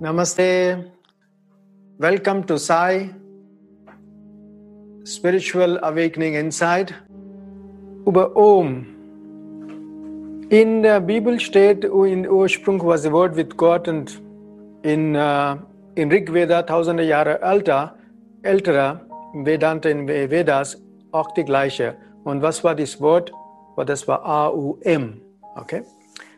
Namaste. Welcome to Sai Spiritual Awakening Inside über Om. In der Bibel steht, in Ursprung was the Wort with God und in, uh, in Rig Veda, tausende Jahre älter, ältere Vedanta in Vedas auch die gleiche. Und was war das Wort? Das war A-U-M. Okay?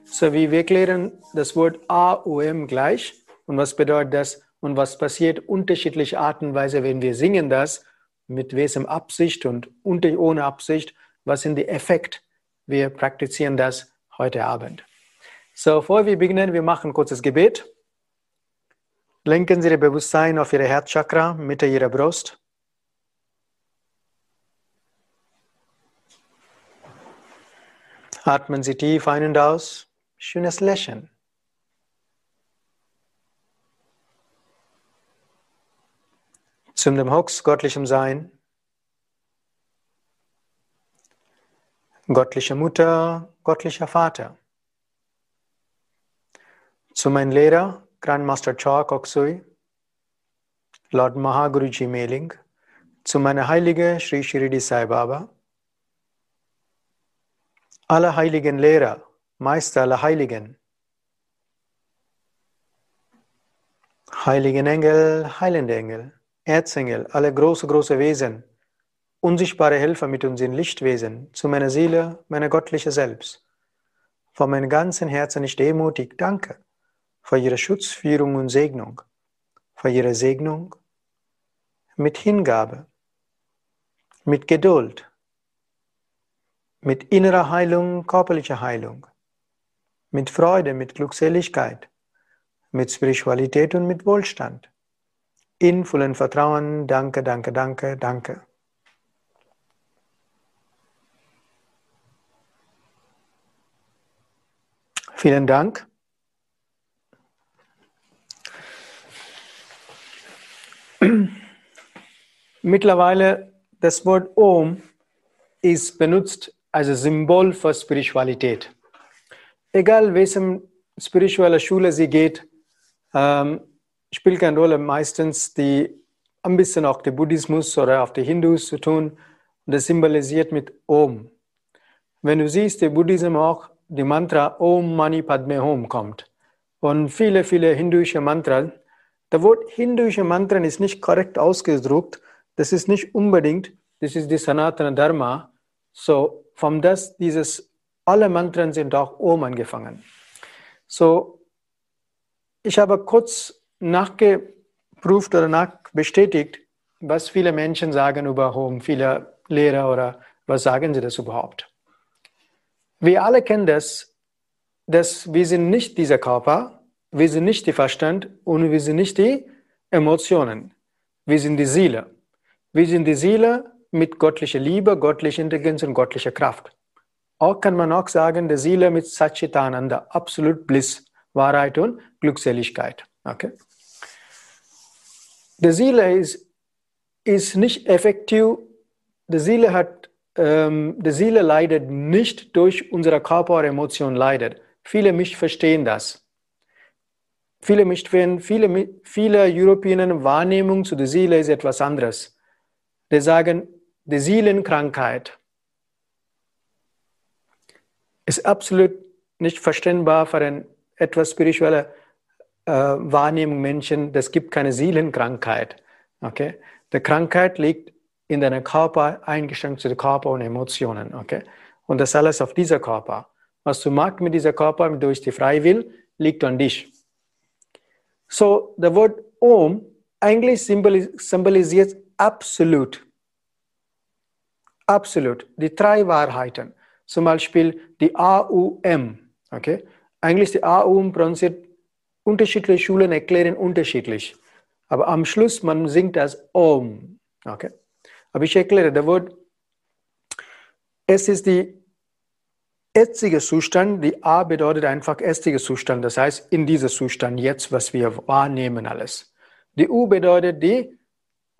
So, wir klären das Wort A-U-M gleich. Und was bedeutet das? Und was passiert unterschiedliche Arten und Weise, wenn wir singen das? Mit welchem Absicht und ohne Absicht? Was sind die Effekte? Wir praktizieren das heute Abend. So, bevor wir beginnen, wir machen ein kurzes Gebet. Lenken Sie Ihr Bewusstsein auf Ihre Herzchakra, Mitte Ihrer Brust. Atmen Sie tief ein und aus. Schönes Lächeln. Zum dem Hux, göttlichem Sein. Göttliche Mutter, göttlicher Vater. Zu meinem Lehrer, Grandmaster Cha Koksui, Lord Mahaguruji Meling, zu meiner Heilige Sri Shirdi Sai Baba, alle heiligen Lehrer, Meister aller Heiligen, heiligen Engel, heilende Engel, Erzengel, alle große, große Wesen, unsichtbare Helfer mit uns in Lichtwesen, zu meiner Seele, meiner göttliche Selbst. Von meinem ganzen Herzen ich demutig danke für Ihre Schutzführung und Segnung, für Ihre Segnung mit Hingabe, mit Geduld, mit innerer Heilung, körperlicher Heilung, mit Freude, mit Glückseligkeit, mit Spiritualität und mit Wohlstand. In vollem Vertrauen, danke, danke, danke, danke. Vielen Dank. Mittlerweile das Wort Om ist benutzt als Symbol für Spiritualität. Egal welchem spirituelle Schule sie geht, ähm, spielt keine Rolle. Meistens die ein bisschen auch der Buddhismus oder auch die Hindus zu tun. Und das symbolisiert mit Om. Wenn du siehst, der Buddhismus auch die Mantra Om Mani Padme Hum kommt. Und viele, viele hinduische Mantren. Das Wort hinduische Mantren ist nicht korrekt ausgedruckt. Das ist nicht unbedingt, das ist die Sanatana Dharma. So, von das, dieses, alle Mantren sind auch Om angefangen. So, ich habe kurz nachgeprüft oder nachbestätigt, was viele Menschen sagen über Om, viele Lehrer oder was sagen sie das überhaupt. Wir alle kennen das, dass wir sind nicht dieser Körper, wir sind nicht der Verstand und wir sind nicht die Emotionen. Wir sind die Seele. Wir sind die Seele mit göttlicher Liebe, göttlicher Intelligenz und göttlicher Kraft. Auch kann man auch sagen, der Seele mit Satchitananda, absolut Bliss, Wahrheit und Glückseligkeit. Okay? Die Seele ist, ist nicht effektiv. Die Seele hat ähm, die Seele leidet nicht durch unsere Körper oder leidet. Viele mich verstehen das. Viele mich viele, viele Europäer Wahrnehmung zu der Seele ist etwas anderes. Die sagen, die Seelenkrankheit ist absolut nicht verständbar für eine etwas spirituelle äh, Wahrnehmung Menschen. Es gibt keine Seelenkrankheit. Okay? Die Krankheit liegt in deinen Körper eingeschränkt zu den Körper und Emotionen. Okay? Und das alles auf dieser Körper. Was du magst mit dieser Körper durch die Freiwill, liegt an dich. So, das Wort Om eigentlich symbolisiert absolut. Absolut. Die drei Wahrheiten. Zum Beispiel die AUM. Okay? Eigentlich die AUM pronunciert unterschiedliche Schulen erklären unterschiedlich. Aber am Schluss man singt das Om. Okay? Aber ich erkläre das Wort. Es ist die jetzige Zustand. Die A bedeutet einfach jetziger Zustand. Das heißt, in diesem Zustand jetzt, was wir wahrnehmen alles. Die U bedeutet die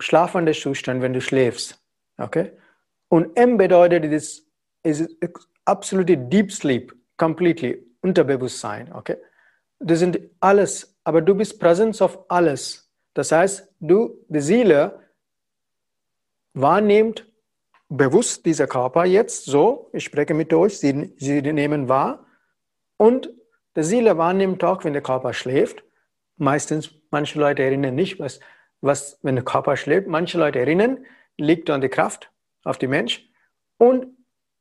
schlafender Zustand, wenn du schläfst. Okay? Und M bedeutet, it is, is absolutely deep sleep, completely, Unterbewusstsein. Okay? Das sind alles, aber du bist Präsenz auf alles. Das heißt, du, die Seele, wahrnimmt bewusst dieser Körper jetzt so, ich spreche mit euch, sie, sie nehmen wahr und die Seele wahrnimmt auch, wenn der Körper schläft. Meistens, manche Leute erinnern nicht, was, was, wenn der Körper schläft. Manche Leute erinnern, liegt an die Kraft auf den Mensch. Und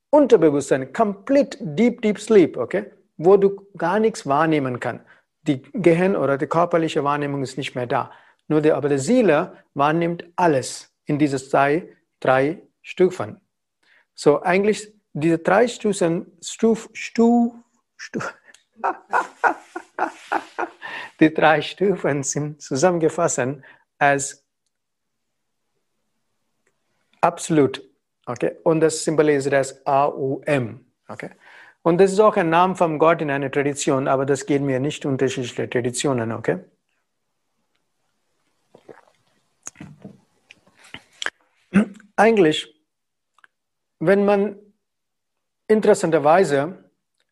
Unterbewusstsein, komplett deep, deep sleep, okay? Wo du gar nichts wahrnehmen kannst. Die Gehirn oder die körperliche Wahrnehmung ist nicht mehr da. Nur die, aber die Seele wahrnimmt alles in diese drei, drei Stufen. So eigentlich diese drei Stufen, Stuf, Stuf, Stuf, die drei Stufen sind zusammengefasst als absolut. Okay? Und das symbolisiert als AUM. Okay? Und das ist auch ein Name von Gott in einer Tradition, aber das geht mir nicht unterschiedliche Traditionen. Okay? Eigentlich, wenn man interessanterweise,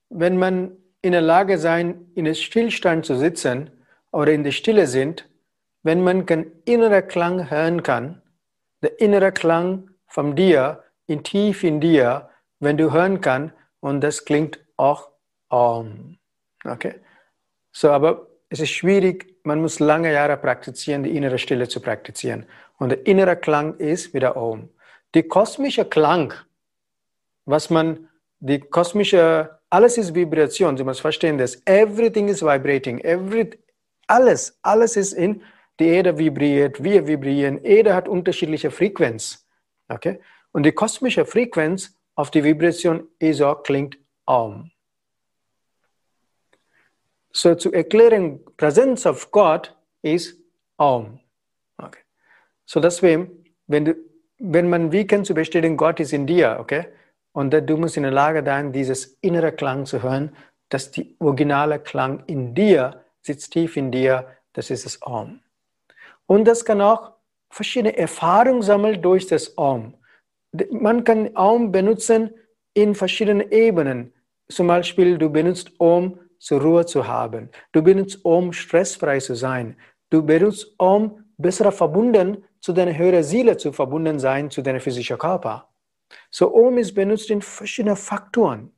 wenn man in der Lage sein, in einem Stillstand zu sitzen oder in der Stille sind, wenn man keinen inneren Klang hören kann, der innere Klang von dir, in tief in dir, wenn du hören kannst, und das klingt auch Om. Okay? So, aber es ist schwierig, man muss lange Jahre praktizieren, die innere Stille zu praktizieren. Und der innere Klang ist wieder Om. Die kosmische Klang, was man, die kosmische, alles ist Vibration, Sie müssen verstehen das. Everything is vibrating. Every, alles, alles ist in, die Erde vibriert, wir vibrieren. Erde hat unterschiedliche Frequenz. Okay? Und die kosmische Frequenz auf die Vibration auch klingt Om. So zu erklären, Präsenz of Gott ist Om. Okay. So deswegen, wenn, du, wenn man wie kann zu bestätigen, Gott ist in dir, okay? Und du musst in der Lage sein, dieses innere Klang zu hören, dass die originale Klang in dir sitzt tief in dir, das ist das Om. Und das kann auch verschiedene Erfahrungen sammeln durch das Om. Man kann Om benutzen in verschiedenen Ebenen. Zum Beispiel, du benutzt Om, zur Ruhe zu haben. Du benutzt Om, stressfrei zu sein. Du benutzt Om, besser verbunden zu deiner höheren Seele zu verbunden sein, zu deinem physischen Körper. So Om ist benutzt in verschiedenen Faktoren.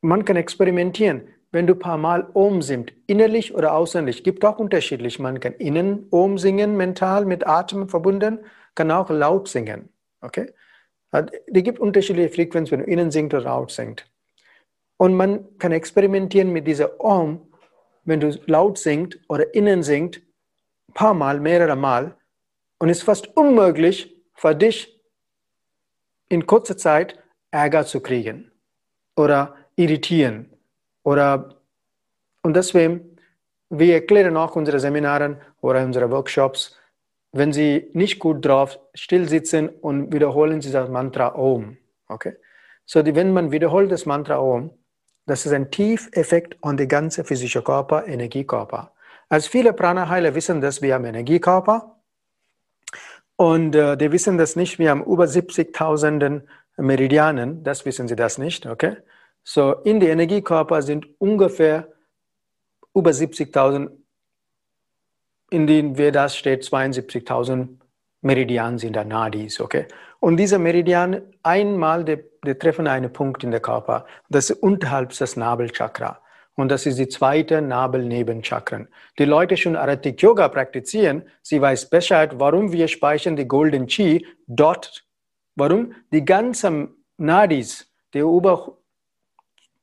Man kann experimentieren. Wenn du ein paar Mal Om singst, innerlich oder außerlich, gibt auch unterschiedlich. Man kann innen Om singen, mental mit Atem verbunden, kann auch laut singen. Okay? Die gibt unterschiedliche Frequenzen, wenn du innen singst oder laut singst. Und man kann experimentieren mit dieser Om, wenn du laut singst oder innen singst, ein paar Mal, mehrere Mal. Und es ist fast unmöglich für dich, in kurzer Zeit Ärger zu kriegen oder irritieren oder und deswegen, wir erklären auch unsere Seminare oder unsere Workshops, wenn Sie nicht gut drauf still sitzen und wiederholen Sie das Mantra Om. Okay? So, die, wenn man wiederholt das Mantra Om, das ist ein Tiefeffekt an die ganze physische Körper, Energiekörper. Als viele Prana-Heiler wissen dass wir haben Energiekörper und äh, die wissen das nicht, wir haben über 70.000 Meridianen, das wissen sie das nicht, okay? So, in die Energiekörper sind ungefähr über 70.000, in denen Vedas steht 72.000 Meridian sind da Nadis, okay? Und diese Meridian, einmal, die, die treffen einen Punkt in der Körper. Das ist unterhalb des Nabelchakra. Und das ist die zweite Nabelnebenchakren. Die Leute schon Aratik Yoga praktizieren, sie weiß Bescheid, warum wir speichern die Golden Chi dort. Warum? Die ganzen Nadis, die über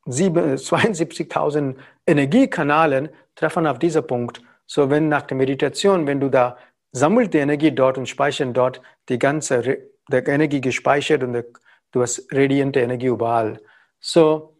72.000 Energiekanalen treffen auf diesen Punkt. So, wenn nach der Meditation, wenn du da sammelt die Energie dort und speichern dort die ganze der Energie gespeichert und du hast radiante Energie überall. So,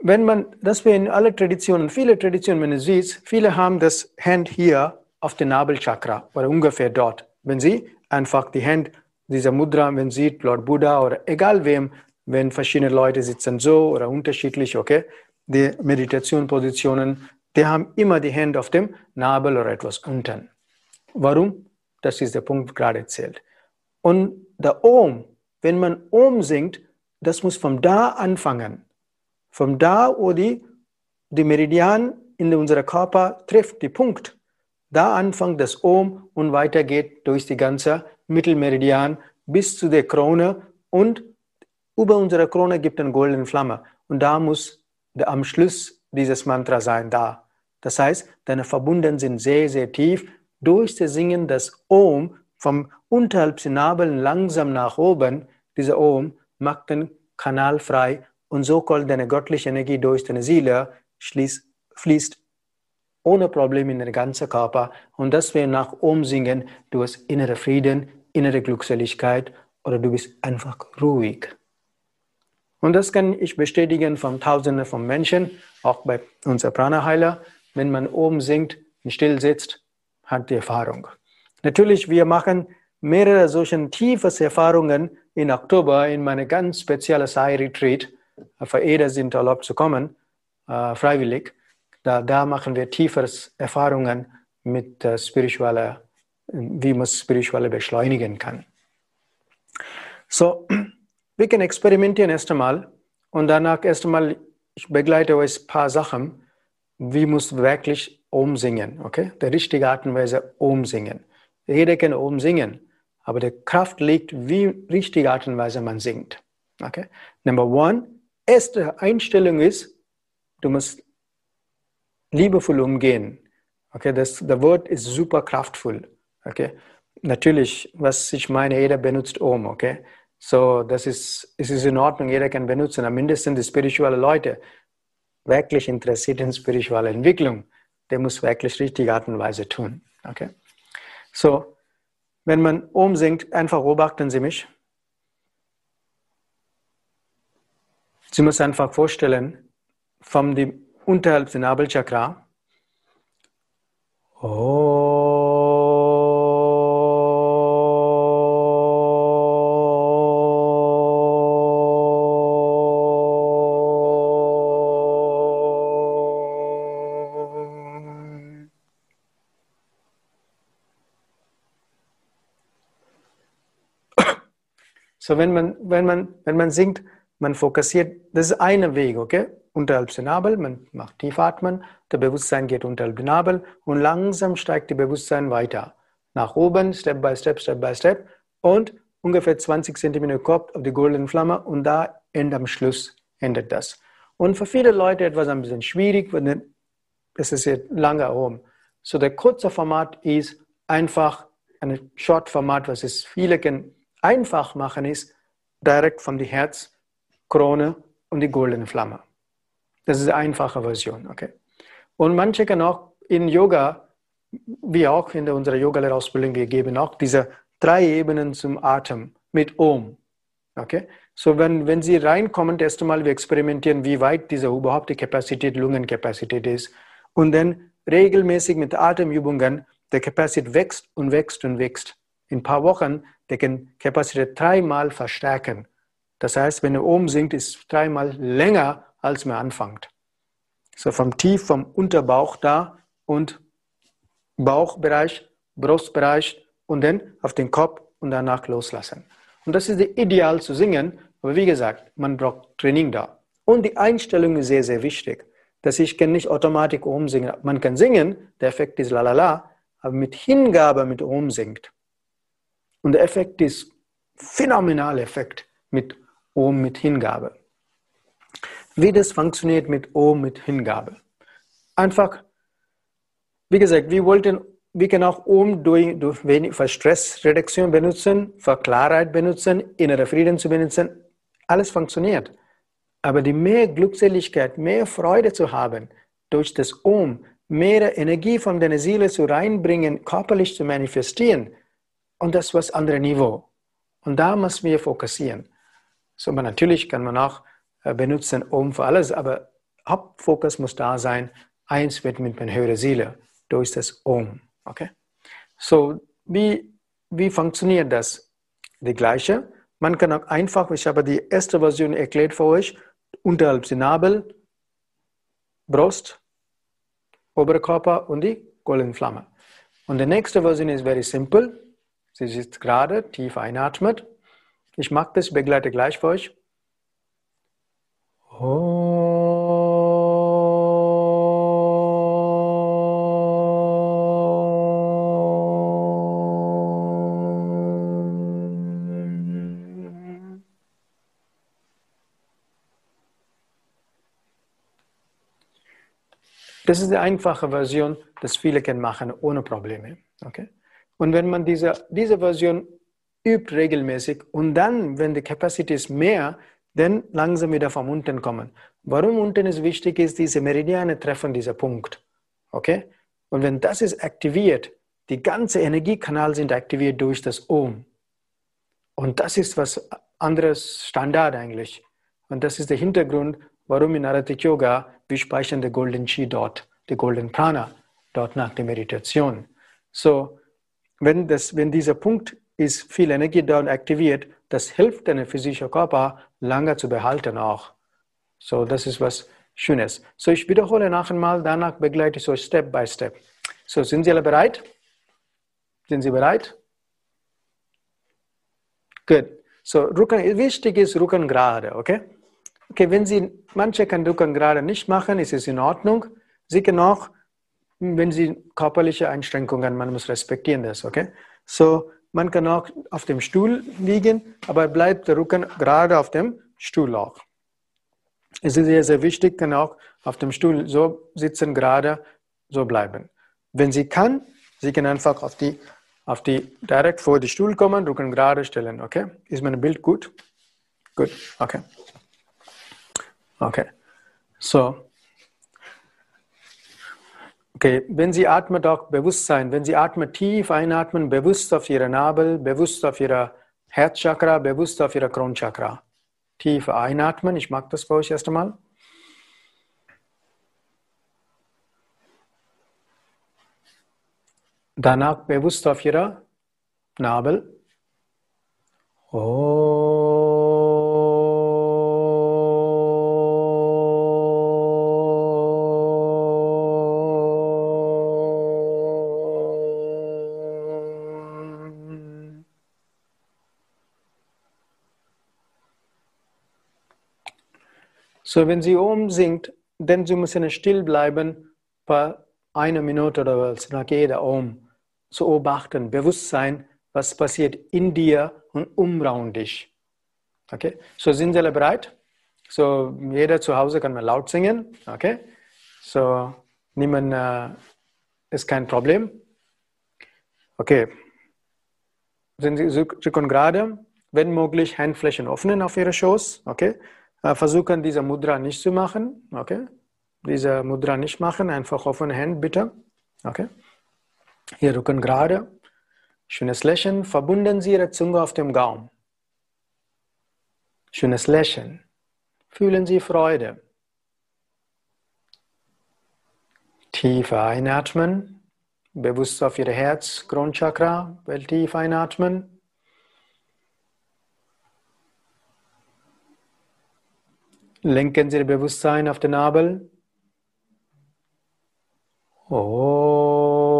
wenn man, das wir in alle Traditionen, viele Traditionen, wenn du siehst, viele haben das Hand hier auf dem Nabelchakra oder ungefähr dort. Wenn sie einfach die Hand, dieser Mudra, wenn sie Lord Buddha oder egal wem, wenn verschiedene Leute sitzen so oder unterschiedlich, okay, die Meditationpositionen, die haben immer die Hände auf dem Nabel oder etwas unten. Warum? das ist der Punkt, gerade erzählt. Und der Om, wenn man Om singt, das muss von da anfangen. Von da, wo die, die Meridian in unserem Körper trifft, die Punkt. Da anfängt das Om und weitergeht durch die ganze Mittelmeridian bis zu der Krone und über unsere Krone gibt eine goldene Flamme. Und da muss der, am Schluss dieses Mantra sein, da. Das heißt, deine Verbunden sind sehr, sehr tief. Durch das Singen des Om vom unterhalb Nabeln langsam nach oben, dieser Om macht den Kanal frei und so kommt deine göttliche Energie durch deine Seele, schließt, fließt ohne Probleme in den ganzen Körper. Und das wir nach Om singen, du hast innere Frieden, innere Glückseligkeit oder du bist einfach ruhig. Und das kann ich bestätigen von Tausenden von Menschen, auch bei unserer Prana-Heiler. Wenn man oben singt und still sitzt, hat die Erfahrung. Natürlich, wir machen mehrere solchen tiefe Erfahrungen im Oktober in meine ganz spezielle Sai-Retreat. Für jeder sind erlaubt zu kommen, äh, freiwillig. Da, da machen wir tiefere Erfahrungen mit äh, spiritueller, wie man spirituelle beschleunigen kann. So, wir können experimentieren erst einmal und danach erst einmal, ich begleite euch ein paar Sachen, wie muss wirklich umsingen, okay? Der richtige Art und Weise umsingen. Jeder kann umsingen, aber die Kraft liegt, wie richtige Art und Weise man singt, okay? Number one, erste Einstellung ist, du musst liebevoll umgehen. Okay, das, das Wort ist super kraftvoll. Okay, natürlich, was ich meine, jeder benutzt Om. Okay, so das ist, es ist in Ordnung, jeder kann benutzen. Aber mindestens die spirituellen Leute, wirklich interessiert in spiritueller Entwicklung, der muss wirklich richtige Art und Weise tun. Okay, so wenn man Om singt, einfach beobachten Sie mich. Sie müssen einfach vorstellen, von dem unterhalb des Nabelchakra. Oh. So, wenn man, wenn man, wenn man singt, man fokussiert, das ist eine Weg, okay? unterhalb des Nabel, man macht tief atmen, der Bewusstsein geht unterhalb den Nabel und langsam steigt das Bewusstsein weiter. Nach oben, Step by Step, Step by Step und ungefähr 20 cm Kopf auf die goldene Flamme und da endet am Schluss endet das. Und für viele Leute etwas ein bisschen schwierig, weil es ist jetzt lange oben. So der kurze Format ist einfach ein Short-Format, was es viele können einfach machen, ist direkt von die Herz, Krone und die goldene Flamme. Das ist eine einfache Version. Okay? Und manche können auch in Yoga, wie auch in unserer Yoga-Lehrerausbildung, wir geben auch diese drei Ebenen zum Atem mit Om. Okay? So, wenn, wenn Sie reinkommen, erst einmal, wir experimentieren, wie weit diese überhaupt die Kapazität, Lungenkapazität ist. Und dann regelmäßig mit Atemübungen, der Kapazität wächst und wächst und wächst. In ein paar Wochen, der kann Kapazität dreimal verstärken. Das heißt, wenn er oben sinkt, ist es dreimal länger als man anfängt. So vom Tief, vom Unterbauch da und Bauchbereich, Brustbereich und dann auf den Kopf und danach loslassen. Und das ist ideal zu singen, aber wie gesagt, man braucht Training da. Und die Einstellung ist sehr, sehr wichtig. Dass ich kann nicht automatisch oben singen. Man kann singen, der Effekt ist lalala, aber mit Hingabe mit oben singt. Und der Effekt ist phänomenaler Effekt mit oben mit Hingabe wie das funktioniert mit O, mit Hingabe. Einfach, wie gesagt, wir wollten, wir können auch Om durch, durch wenig, für Stressreduktion benutzen, für Klarheit benutzen, innere Frieden zu benutzen. Alles funktioniert. Aber die mehr Glückseligkeit, mehr Freude zu haben, durch das Om, mehr Energie von deiner Seele zu reinbringen, körperlich zu manifestieren, und das was andere Niveau. Und da müssen wir fokussieren. So, aber natürlich kann man auch äh, benutzen um für alles, aber Hauptfokus muss da sein, eins wird mit meiner höheren Seele durch das Om. Okay? So, wie, wie funktioniert das? Die gleiche. Man kann auch einfach, ich habe die erste Version erklärt für euch, unterhalb der Nabel, Brust, Oberkörper und die goldene Flamme. Und die nächste Version ist very simple. Sie sitzt gerade, tief einatmet. Ich mag das, begleite gleich für euch. Das ist die einfache Version, das viele können machen ohne Probleme. Okay? Und wenn man diese, diese Version übt regelmäßig und dann, wenn die Capacity ist mehr, dann langsam wieder vom unten kommen. Warum unten ist wichtig ist, diese Meridiane treffen diesen Punkt. Okay? Und wenn das ist aktiviert, die ganze Energiekanal sind aktiviert durch das Om. Und das ist was anderes Standard eigentlich. Und das ist der Hintergrund, warum in Aratik Yoga wir speichern den Golden Chi dort, den Golden Prana dort nach der Meditation. So, wenn, das, wenn dieser Punkt ist viel Energie dort aktiviert, das hilft deinem physischen Körper lange zu behalten auch. So, das ist was Schönes. So, ich wiederhole noch einmal, danach begleite ich so Step by Step. So, sind Sie alle bereit? Sind Sie bereit? Gut. So, Rücken, wichtig ist Rücken gerade, okay? Okay, wenn Sie, manche können Rücken gerade nicht machen, ist es in Ordnung. Sie können auch, wenn Sie körperliche Einschränkungen, man muss respektieren das, okay? So, man kann auch auf dem Stuhl liegen, aber bleibt der Rücken gerade auf dem Stuhl auch. Es ist sehr, sehr wichtig, kann auch auf dem Stuhl so sitzen, gerade so bleiben. Wenn Sie kann, Sie können einfach auf die, auf die direkt vor den Stuhl kommen, Rücken gerade stellen, okay? Ist mein Bild gut? Gut, okay. Okay. So, Okay, wenn Sie atmen, auch Bewusstsein. Wenn Sie atmen, tief einatmen, bewusst auf Ihre Nabel, bewusst auf Ihre Herzchakra, bewusst auf Ihre Kronchakra. Tief einatmen. Ich mag das bei euch erst einmal. Danach bewusst auf Ihre Nabel. Oh. So, wenn Sie Om singt, dann Sie müssen still bleiben, bei einer Minute oder was, nach jeder Om. Zu beobachten, bewusst sein, was passiert in dir und umraum dich. Okay? So, sind Sie alle bereit? So, jeder zu Hause kann mal laut singen. Okay? So, niemand äh, ist kein Problem. Okay. Sind Sie, Sie können gerade, wenn möglich, Handflächen öffnen auf Ihre Schoß. Okay? Äh, versuchen, diese Mudra nicht zu machen. Okay? Diese Mudra nicht machen, einfach offene Hände bitte. Okay? Hier Rücken gerade. Schönes Lächeln. Verbunden Sie Ihre Zunge auf dem Gaumen. Schönes Lächeln. Fühlen Sie Freude. Tiefer einatmen. Bewusst auf Ihr Herz, Kronchakra, tief einatmen. Lenken Sie Ihr Bewusstsein auf den Nabel. Oh.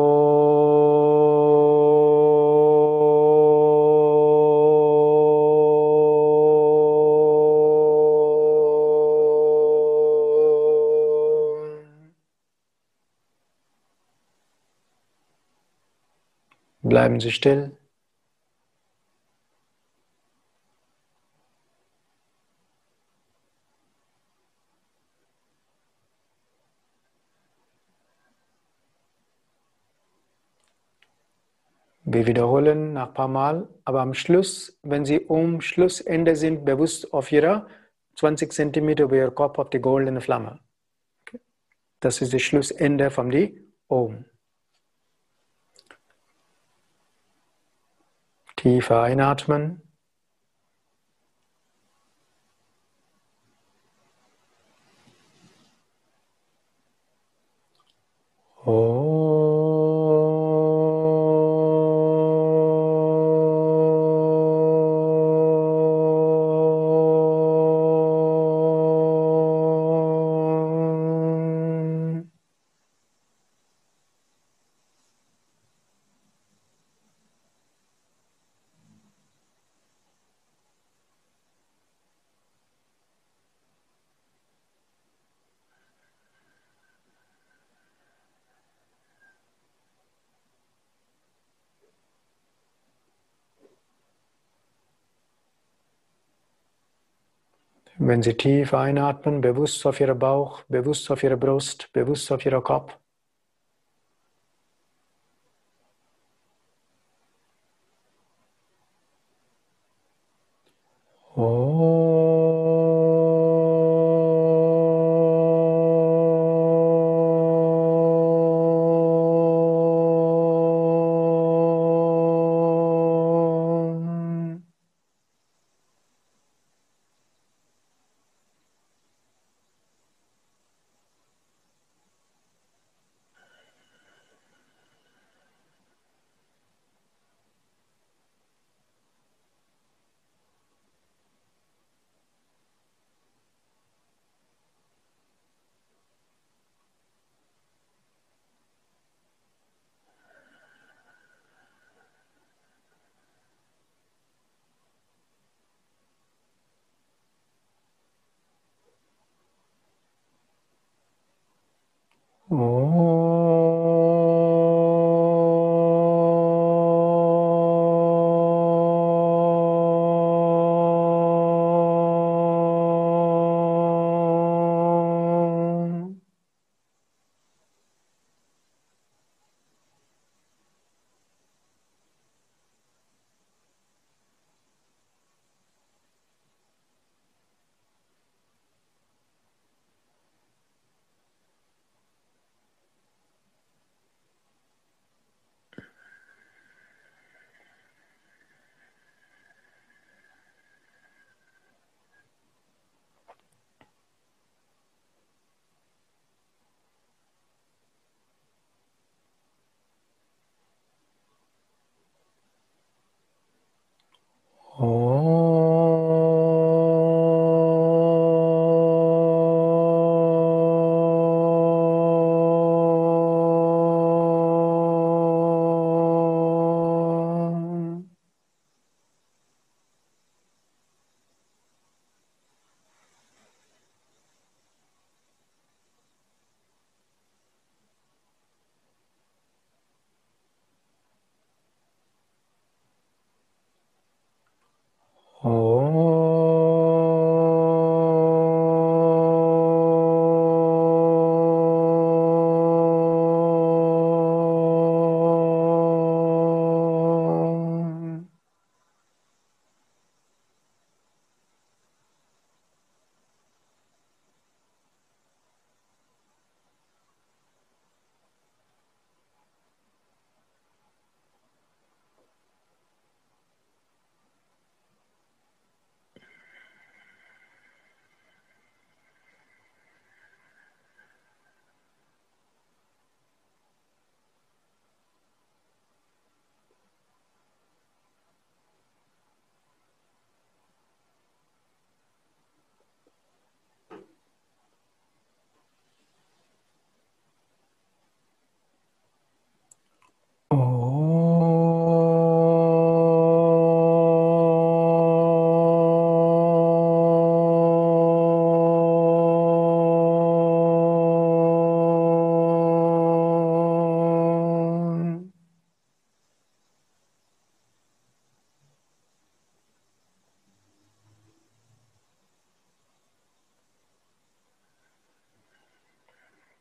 Bleiben Sie still. Wir wiederholen nach ein paar Mal, aber am Schluss, wenn Sie um Schlussende sind, bewusst auf Ihrer 20 cm über Ihr Kopf auf die goldene Flamme. Das ist das Schlussende von die Om. Tiefer einatmen. Oh. Wenn Sie tief einatmen, bewusst auf Ihren Bauch, bewusst auf Ihre Brust, bewusst auf Ihren Kopf.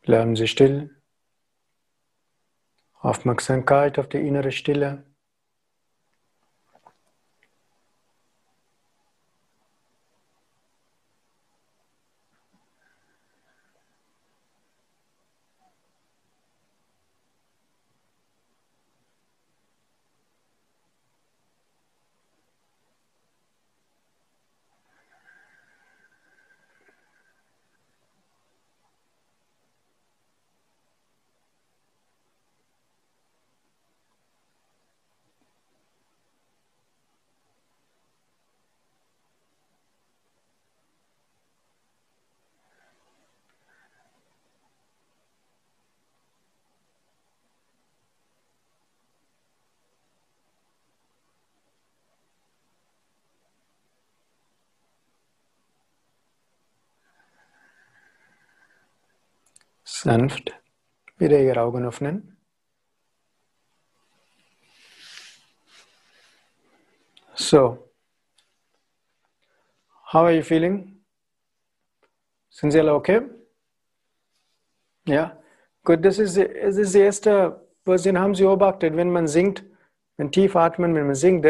Bleiben Sie still. Aufmerksamkeit auf die innere Stille. Sanft wieder Ihre Augen öffnen. So, how are you feeling? Sind Sie alle okay? Ja, gut, das ist, die erste Version, haben Sie beobachtet, wenn man singt, wenn tief atmen, wenn man singt,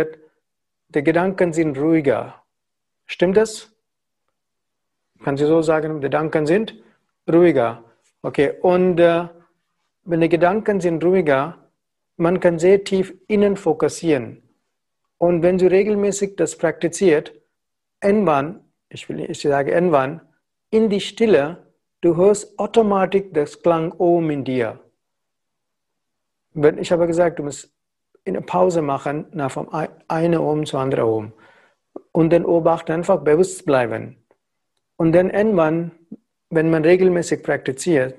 die Gedanken sind ruhiger. Stimmt das? Kann Sie so sagen, die Gedanken sind ruhiger. Okay, und äh, wenn die Gedanken sind ruhiger, man kann sehr tief innen fokussieren. Und wenn Sie regelmäßig das praktiziert, irgendwann, ich will nicht sagen irgendwann, in die Stille, du hörst automatisch das Klang Om in dir. Ich habe gesagt, du musst eine Pause machen, nach vom einen Om zu anderen Om. Und dann beobachten, einfach bewusst bleiben. Und dann irgendwann, wenn man regelmäßig praktiziert,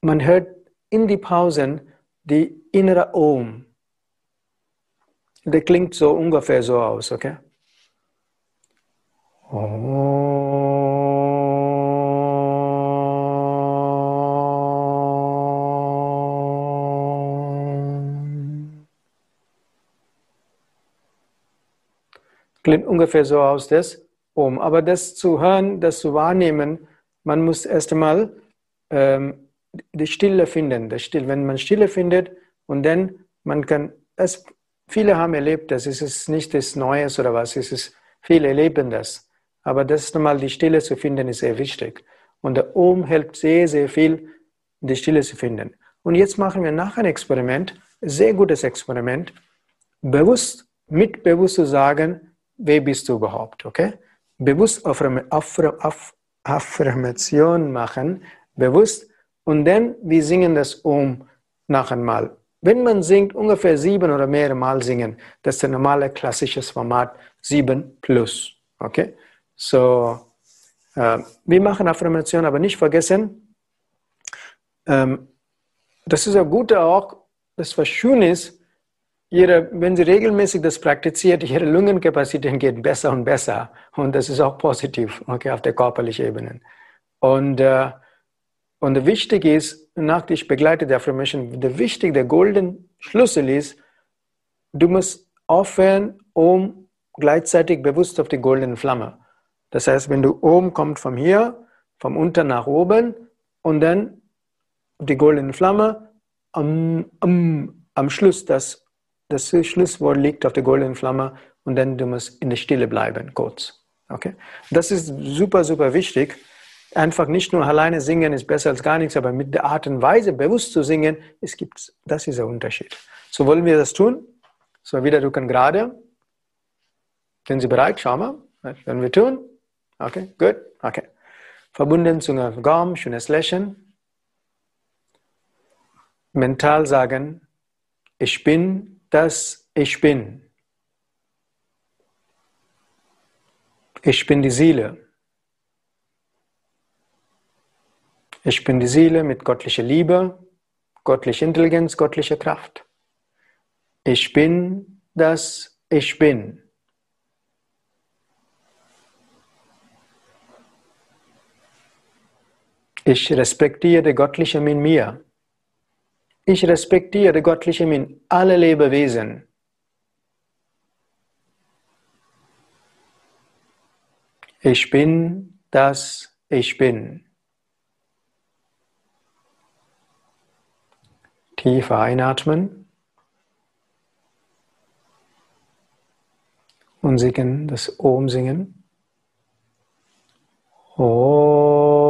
man hört in die Pausen die innere Om. Der klingt so ungefähr so aus, okay? Klingt ungefähr so aus, das Om. Aber das zu hören, das zu wahrnehmen, man muss erst einmal ähm, die Stille finden. Die Stille, wenn man Stille findet und dann man kann es viele haben erlebt, das ist nicht das Neues oder was, es ist viele erleben das. Aber das nochmal die Stille zu finden, ist sehr wichtig. Und der Om hilft sehr, sehr viel, die Stille zu finden. Und jetzt machen wir nach ein Experiment, sehr gutes Experiment, bewusst, mit bewusst zu sagen, wer bist du überhaupt, okay? Bewusst Affirmation machen, bewusst, und dann wir singen das Om nach einmal. Wenn man singt, ungefähr sieben oder mehrere Mal singen, das ist ein normales klassisches Format, sieben plus, okay? So, äh, wir machen Affirmation, aber nicht vergessen, ähm, das ist ja gut auch, das was schön ist, ihre, wenn Sie regelmäßig das praktiziert, Ihre Lungenkapazität geht besser und besser. Und das ist auch positiv, okay, auf der körperlichen Ebene. Und, äh, und wichtig ist, nach ich begleite die Affirmation, der wichtig, der golden Schlüssel ist, du musst aufhören, um gleichzeitig bewusst auf die goldene Flamme. Das heißt, wenn du oben kommt von hier, vom unten nach oben und dann die goldene Flamme, am, am, am Schluss, das, das Schlusswort liegt auf der goldenen Flamme und dann du musst in der Stille bleiben, kurz. Okay? Das ist super, super wichtig. Einfach nicht nur alleine singen ist besser als gar nichts, aber mit der Art und Weise bewusst zu singen, es gibt, das ist der Unterschied. So wollen wir das tun. So wieder Rücken gerade. Sind Sie bereit? Schau mal. Wenn wir tun. Okay, gut. Okay. Verbunden zu einem Gaumen, schönes Lächeln. Mental sagen, ich bin das Ich bin. Ich bin die Seele. Ich bin die Seele mit göttlicher Liebe, göttlicher Intelligenz, göttlicher Kraft. Ich bin das Ich bin. Ich respektiere Göttliche in mir. Ich respektiere Göttliche in alle Lebewesen. Ich bin das Ich bin. Tiefer einatmen und singen, das Om singen. Om.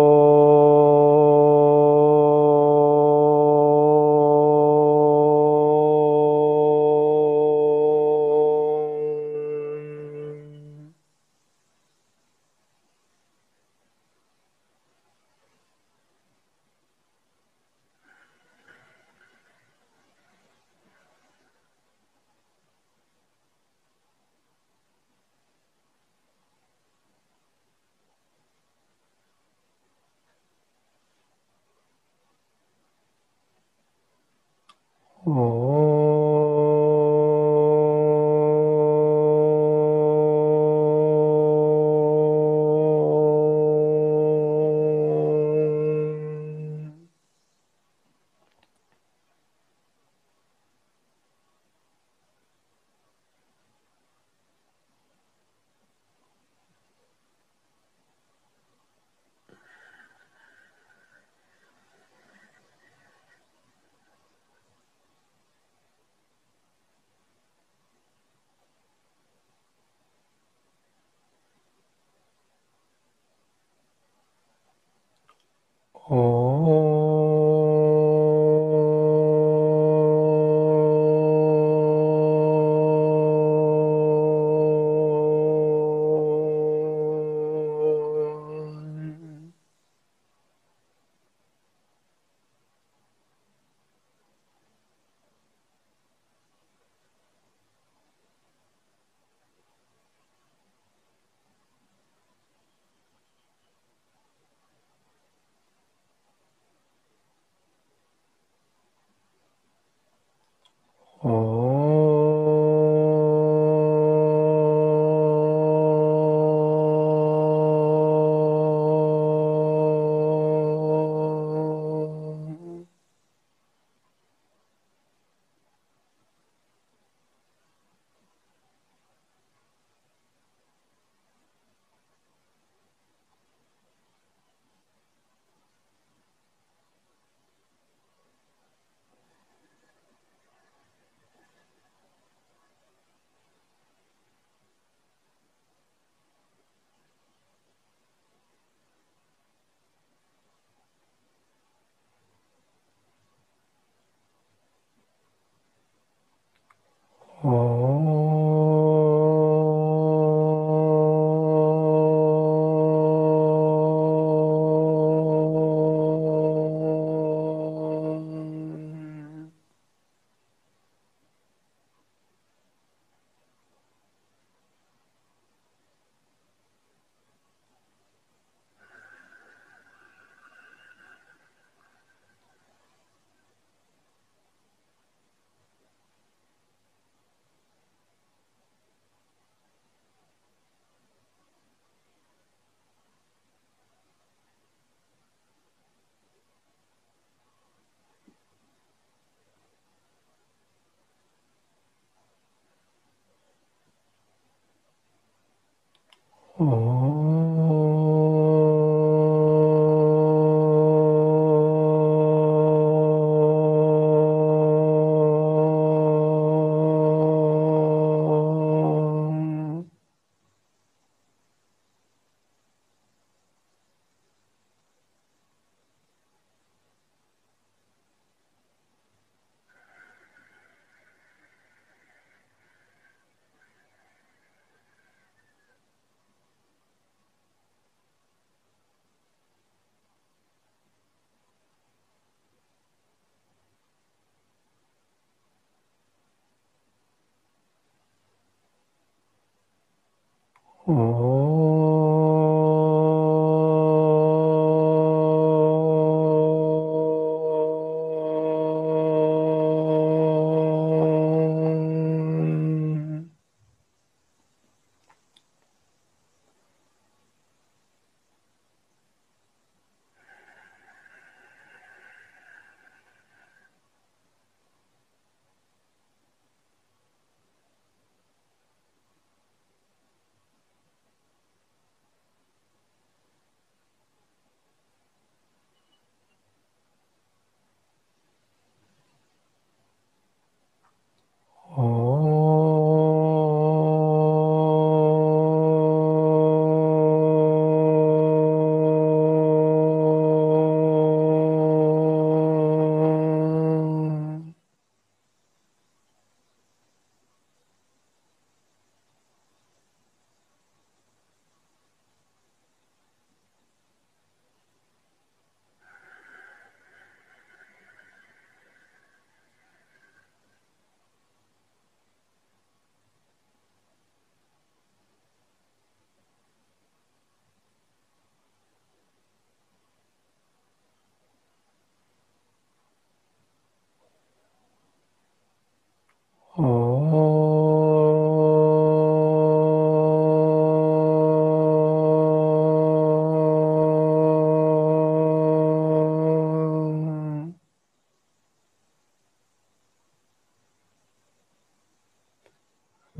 Oh.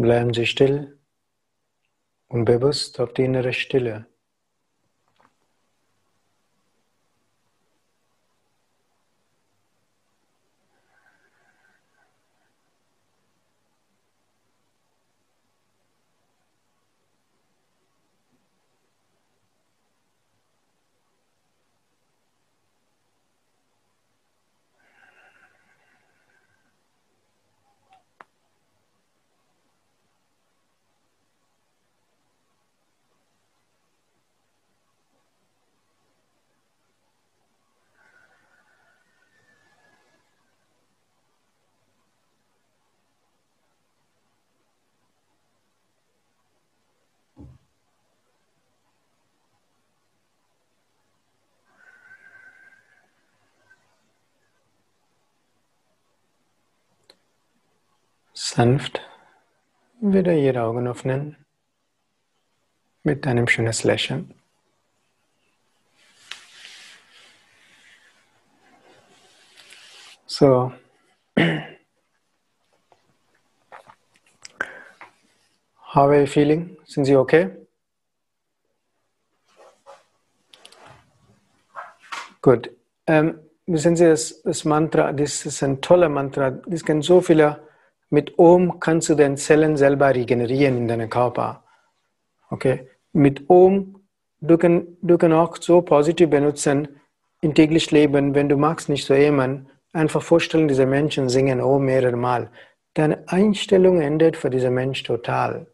Bleiben Sie still und bewusst auf die innere Stille. Sanft wieder Ihre Augen öffnen mit einem schönen Lächeln. So. How are you feeling? Sind Sie okay? Gut. Ähm, wissen Sie, das, das Mantra, das ist ein toller Mantra. Das können so viele mit Om kannst du den Zellen selber regenerieren in deinem Körper. Okay? Mit Om, du kannst du kann auch so positiv benutzen im täglichen Leben, wenn du magst nicht so jemanden, einfach vorstellen, diese Menschen singen Om mehrere Mal. Deine Einstellung ändert für diesen Mensch total.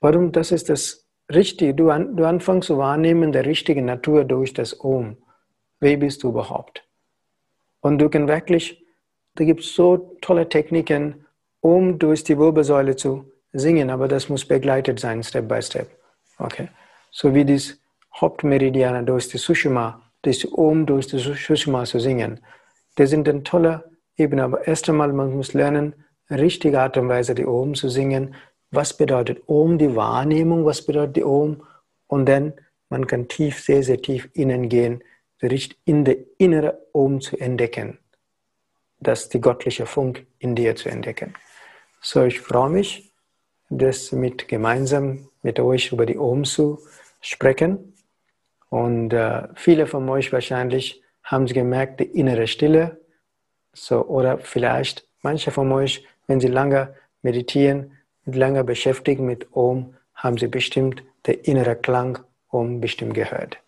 Warum? Das ist das Richtige. Du, an, du anfängst zu wahrnehmen der richtigen Natur durch das Om. Wer bist du überhaupt? Und du kannst wirklich da gibt es so tolle Techniken, um durch die Wirbelsäule zu singen, aber das muss begleitet sein, Step by Step. Okay? So wie das Hauptmeridianer durch die Sushima, das um durch die Sushima zu singen. Das sind dann tolle Ebenen, aber erst einmal, man muss lernen, richtige Art und Weise die Om zu singen. Was bedeutet Om, die Wahrnehmung, was bedeutet die Om? Und dann, man kann tief, sehr, sehr tief innen gehen, in der innere Om zu entdecken das die göttliche Funk in dir zu entdecken. So, ich freue mich, das mit gemeinsam mit euch über die Om zu sprechen. Und äh, viele von euch wahrscheinlich haben sie gemerkt, die innere Stille. So, oder vielleicht manche von euch, wenn sie lange meditieren, lange beschäftigen mit Om, haben sie bestimmt den inneren Klang Om bestimmt gehört.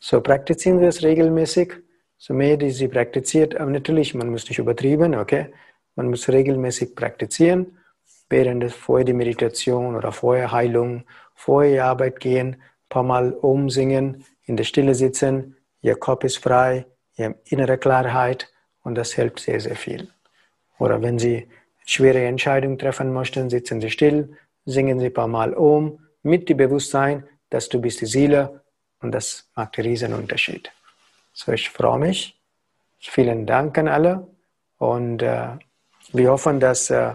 So praktizieren wir es regelmäßig. So mehr die sie praktiziert, aber natürlich, man muss nicht übertrieben, okay? Man muss regelmäßig praktizieren, während es vorher die Meditation oder vorher Heilung, vorher die Arbeit gehen, ein paar Mal umsingen, in der Stille sitzen, ihr Kopf ist frei, ihr habt innere Klarheit und das hilft sehr, sehr viel. Oder wenn Sie schwere Entscheidungen treffen möchten, sitzen Sie still, singen Sie ein paar Mal um, mit dem Bewusstsein, dass du bist die Seele und das macht einen riesen Unterschied. So, ich freue mich. Vielen Dank an alle und äh, wir hoffen, dass äh,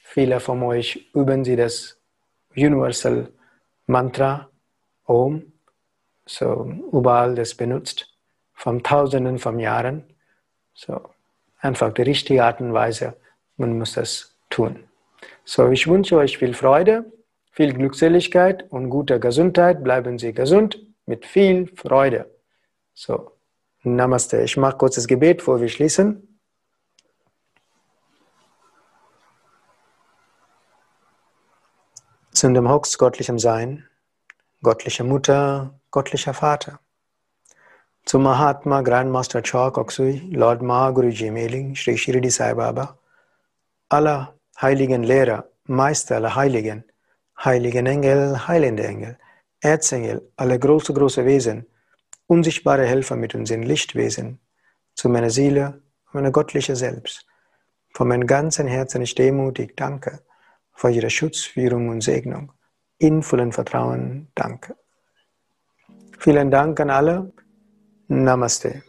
viele von euch üben sie das Universal Mantra Om, so überall das benutzt, von Tausenden von Jahren. So einfach die richtige Art und Weise, man muss das tun. So, ich wünsche euch viel Freude, viel Glückseligkeit und gute Gesundheit. Bleiben Sie gesund mit viel Freude. So, Namaste. Ich mache kurz das Gebet, bevor wir schließen. Zu dem höchst göttlichen Sein, göttliche Mutter, göttlicher Vater. Zu Mahatma Grandmaster Chok Oksui, Lord Mahaguruji Meling, Sri Shirdi Sai Baba, aller heiligen Lehrer, Meister aller Heiligen, heiligen Engel, heilende Engel, Erzengel, alle große, große Wesen, unsichtbare Helfer mit unseren Lichtwesen, zu meiner Seele, meiner göttliche Selbst. Von meinem ganzen Herzen ich demutig danke für Ihre Schutzführung und Segnung. In vollem Vertrauen danke. Vielen Dank an alle. Namaste.